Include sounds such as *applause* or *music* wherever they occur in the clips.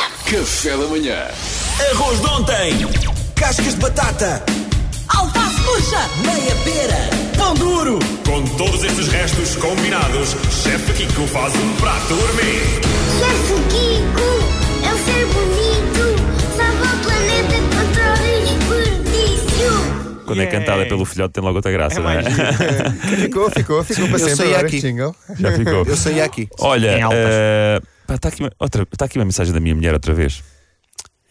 Café da manhã. Arroz de ontem. Cascas de batata. Alface murcha, Meia pera. Pão duro. Com todos estes restos combinados, Chefe Kiko faz um prato gourmet. Chefe Kiko, é o ser bonito, salva o planeta contra o desperdício. Quando é cantada pelo filhote tem logo outra graça, não é? *laughs* Ficou, ficou, ficou para Eu sempre sei agora aqui. este jingle. Já ficou. Eu saí aqui. Olha, Em altas. Está aqui, outra- tá aqui uma mensagem da minha mulher outra vez.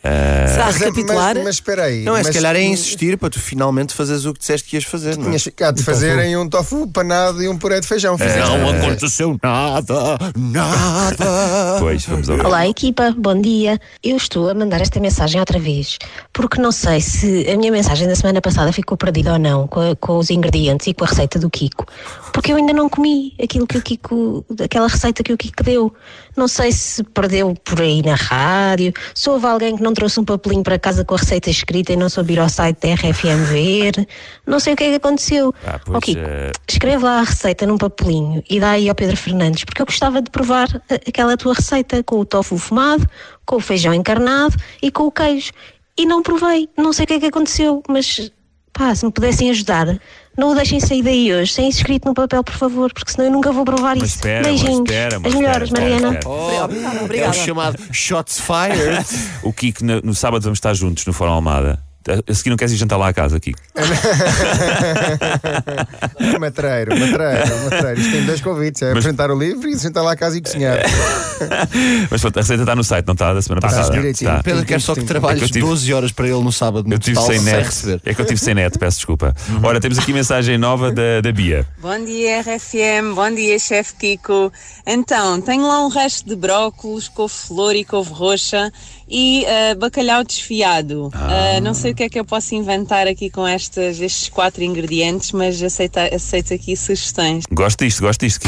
Está a Mas, recapitular? mas, mas espera aí. Não é, mas se calhar é insistir para tu finalmente fazeres o que disseste que ias fazer. Não é? Tinhas ficado de fazerem um tofu panado e um puré de feijão. Fizeste. Não aconteceu nada, nada. Pois, vamos ouvir. Olá, equipa, bom dia. Eu estou a mandar esta mensagem outra vez, porque não sei se a minha mensagem da semana passada ficou perdida ou não com, a- com os ingredientes e com a receita do Kiko, porque eu ainda não comi aquilo que o Kiko, aquela receita que o Kiko deu. Não sei se perdeu por aí na rádio, se houve alguém que não trouxe um papelinho para casa com a receita escrita e não soube ir ao site da RFM ver. Não sei o que é que aconteceu. Ah, pois, eh, escreve lá a receita num papelinho e dá aí ao Pedro Fernandes, porque eu gostava de provar a- aquela tua receita com o tofu fumado, com o feijão encarnado e com o queijo. E não provei, não sei o que é que aconteceu, mas pá, se me pudessem ajudar, não o deixem sair daí hoje, sem isso escrito no papel, por favor, porque senão eu nunca vou provar Mas isso. espera, Beijinhos. mas espera, mas As melhores, espera, espera, Mariana. espera. Obrigada, É o chamado shots fired. *laughs* O Kiko, no, no sábado vamos estar juntos no Fórum Almada. A seguir não queres ir jantar lá à casa, Kiko? *laughs* Matreiro, matreiro, matreiro. Isto tem dois convites: é apresentar o livro e sentar lá a casa e cozinhar. *laughs* Mas pronto, a receita está no site, não está? Da semana passada. direitinho. Está. Pedro quer só que trabalhes é que tive- 12 horas para ele no sábado no Eu tive total, sem sem net. receber. É que eu tive sem net, peço desculpa. Ora, temos aqui mensagem nova da, da Bia. Bom dia, RFM. Bom dia, chefe Kiko. Então, tenho lá um resto de brócolos, couve-flor e couve roxa e ah, bacalhau desfiado. Ah, não sei o que é que eu posso inventar aqui com estas, estes quatro ingredientes, mas aceita, aceito aqui sugestões. Gosto disto, gosto disto.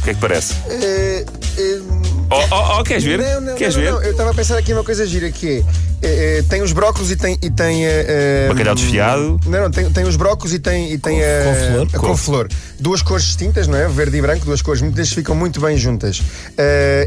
O que é que parece? Eh, eh, Oh, oh, oh, queres ver? Não, não, queres não, ver? não, Eu estava a pensar aqui uma coisa gira que é. Eh, eh, tem os brócolos e tem. E tem eh, eh, Bacalhau desfiado. Não, não, tem, tem os brócolos e tem, e tem a, couve-flor. a couve-flor. Duas cores distintas, não é? Verde e branco, duas cores, muitas vezes ficam muito bem juntas.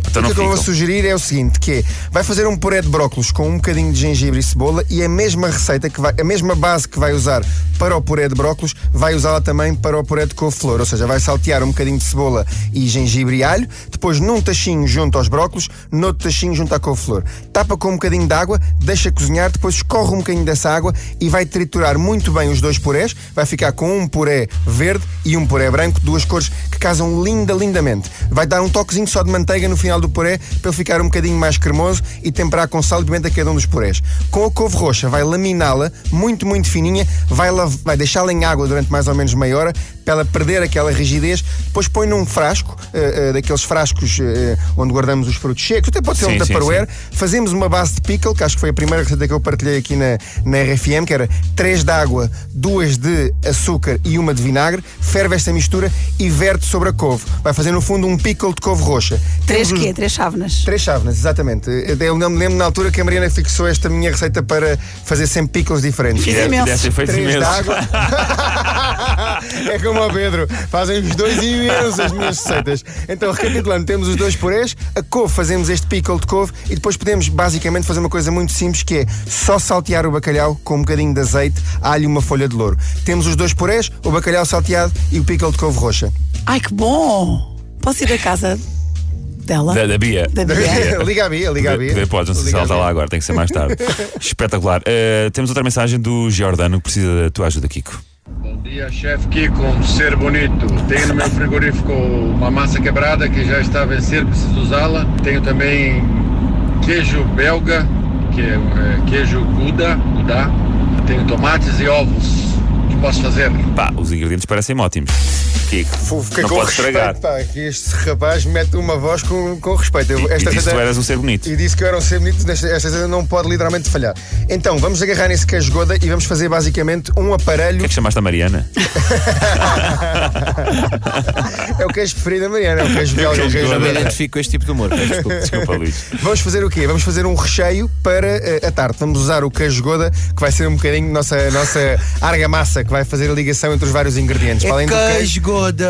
Então o não que eu vou sugerir é o seguinte: que é, vai fazer um puré de brócolos com um bocadinho de gengibre e cebola e a mesma receita que vai, a mesma base que vai usar para o puré de brócolos, vai usá-la também para o puré de couve-flor. Ou seja, vai saltear um bocadinho de cebola e gengibre e alho, depois num tachinho junto aos brócolos, noutro tachinho junto à couve-flor. Tapa com um bocadinho de água, deixa cozinhar, depois escorre um bocadinho dessa água e vai triturar muito bem os dois purés. Vai ficar com um puré verde e um puré branco, duas cores que casam linda, lindamente. Vai dar um toquezinho só de manteiga no final do puré para ele ficar um bocadinho mais cremoso e temperar com sal e pimenta cada um dos purés. Com a couve roxa, vai laminá-la muito, muito fininha, vai, vai deixá-la em água durante mais ou menos meia hora para ela perder aquela rigidez. Depois põe num frasco, eh, eh, daqueles frascos eh, onde guardamos os frutos secos, até pode ser Sim, um tupperware. Fazemos uma base de pickle, que acho que foi a primeira receita que eu partilhei aqui na, na RFM, que era 3 de água, 2 de açúcar e uma de vinagre. Ferve esta mistura e verte sobre a couve. Vai fazer no fundo um pickle de couve roxa. Três Temos os- quê? Três chávenas. Três chávenas, exatamente. Eu não me lembro na altura que a Mariana fixou esta minha receita para fazer sempre pickles diferentes. Fiz feito Três de imenso. água. *laughs* *laughs* é como o Pedro, fazem os dois imensos as minhas receitas. Então, recapitulando, temos os dois purés, a couve, fazemos este pickle de couve e depois podemos basicamente fazer uma coisa muito simples que é só saltear o bacalhau com um bocadinho de azeite, alho e uma folha de louro. Temos os dois purés, o bacalhau salteado e o pickle de couve roxa. Ai, que bom! Posso ir da casa dela? Da, da Bia. Da Bia. *laughs* liga a Bia, liga a Bia. Podes, não sei se ela a está lá agora, tem que ser mais tarde. *laughs* Espetacular. Eh, temos outra mensagem do Giordano que precisa da tua ajuda, Kiko. Dia, chefe Kiko, um ser bonito. Tenho no meu frigorífico uma massa quebrada que já está a vencer, preciso usá-la. Tenho também queijo belga, que é, é, queijo Gouda, Gouda. Tenho tomates e ovos. O que posso fazer? Pá, os ingredientes parecem ótimos. Kiko, Vou ficar não com podes estragar. pá, que este rapaz mete uma voz com, com respeito. Eu- E, e disse que tu eras um ser bonito. E disse que eu era um ser bonito, esta esta receita não pode literalmente falhar. Então, vamos agarrar nesse queijo goda e vamos fazer basicamente um O aparelho. que é que chamaste a Mariana? *laughs* É o queijo preferido da Mariana, é o queijo belga. o queijo queijo Eu não me identifico com este tipo de humor. peço Desculpa. *laughs* Desculpa, Luís. Vamos fazer o quê? Vamos fazer um recheio para eh, a tarte. Vamos usar o queijo goda, que vai ser um bocadinho nossa, nossa argamassa, que vai fazer a ligação entre os vários ingredientes. Para além do *laughs* É queijo, queijo Goda!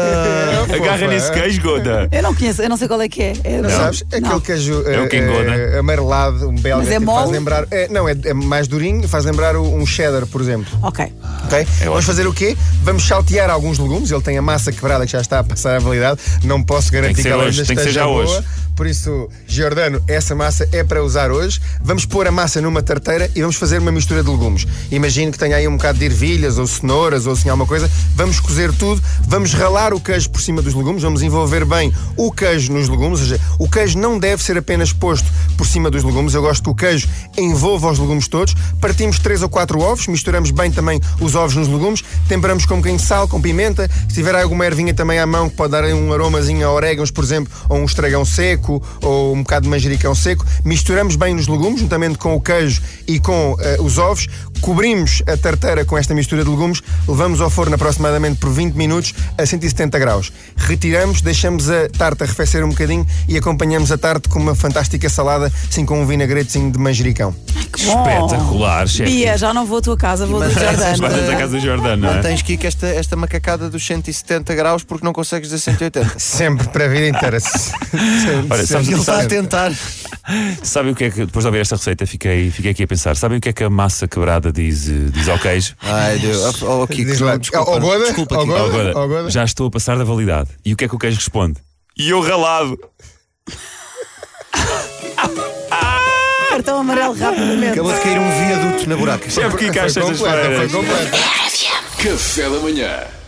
Agarra nesse queijo, Goda. Eu não conheço, eu não sei qual é que é. É- Não sabes? Aquele Não. queijo É o Kengoda. eh, amarelado, um belga, Mas é que faz mole? lembrar. é, não, é, é mais durinho, faz lembrar um cheddar, por exemplo. Ok. Ok? Vamos ótimo. fazer o quê? Vamos saltear alguns legumes. Ele tem a massa quebrada que já está a passar a validade. Não posso garantir que ser ela ainda tem que ser esteja já boa. hoje. Por isso, Giordano, essa massa é para usar hoje. Vamos pôr a massa numa tarteira e vamos fazer uma mistura de legumes. Imagino que tenha aí um bocado de ervilhas ou cenouras ou assim alguma coisa. Vamos cozer tudo. Vamos ralar o queijo por cima dos legumes. Vamos envolver bem o queijo nos legumes. Ou seja, o queijo não deve ser apenas posto por cima dos legumes. Eu gosto que o queijo envolva os legumes todos. Partimos três ou quatro ovos. Misturamos bem também os ovos nos legumes. Temperamos com um bocadinho de sal, com pimenta. Se tiver alguma ervinha também à mão que pode dar um aromazinho a orégãos, por exemplo, ou um estragão seco ou um bocado de manjericão seco. Misturamos bem nos legumes, juntamente com o queijo e com eh, os ovos. Cobrimos a tarteira com esta mistura de legumes, levamos ao forno aproximadamente por 20 minutos a 170 graus. Retiramos, deixamos a tarte arrefecer um bocadinho e acompanhamos a tarte com uma fantástica salada, assim com um vinagretezinho de manjericão. Que bom. Espetacular, chefe. Bia, já não vou à tua casa, vou do Mas- *laughs* Jordano. Vais da casa do Jordano, não é? Tens que ir com esta, esta macacada dos 170 graus porque não consegues dizer 180. Sempre para a vida inteira. *laughs* Olha, sabes- Ele está a tentar. *laughs* Sabe o que é que, depois de ouvir esta receita, fiquei, fiquei aqui a pensar. Sabem o que é que a massa quebrada diz, eh, diz ao queijo? Ai, Deus. Oh, oh, Kiko, Diz lá, desculpa. Goda, Desculpa. Goda. Oh, Goda, Goda. já estou a passar da validade. E o que é que o queijo responde? E eu ralado. *laughs* Cartão amarelo rapidamente. Acabou de cair um viaduto na buraca. Chefe que Foi caixa completa, foi sextas-feiras. completa. Café da manhã.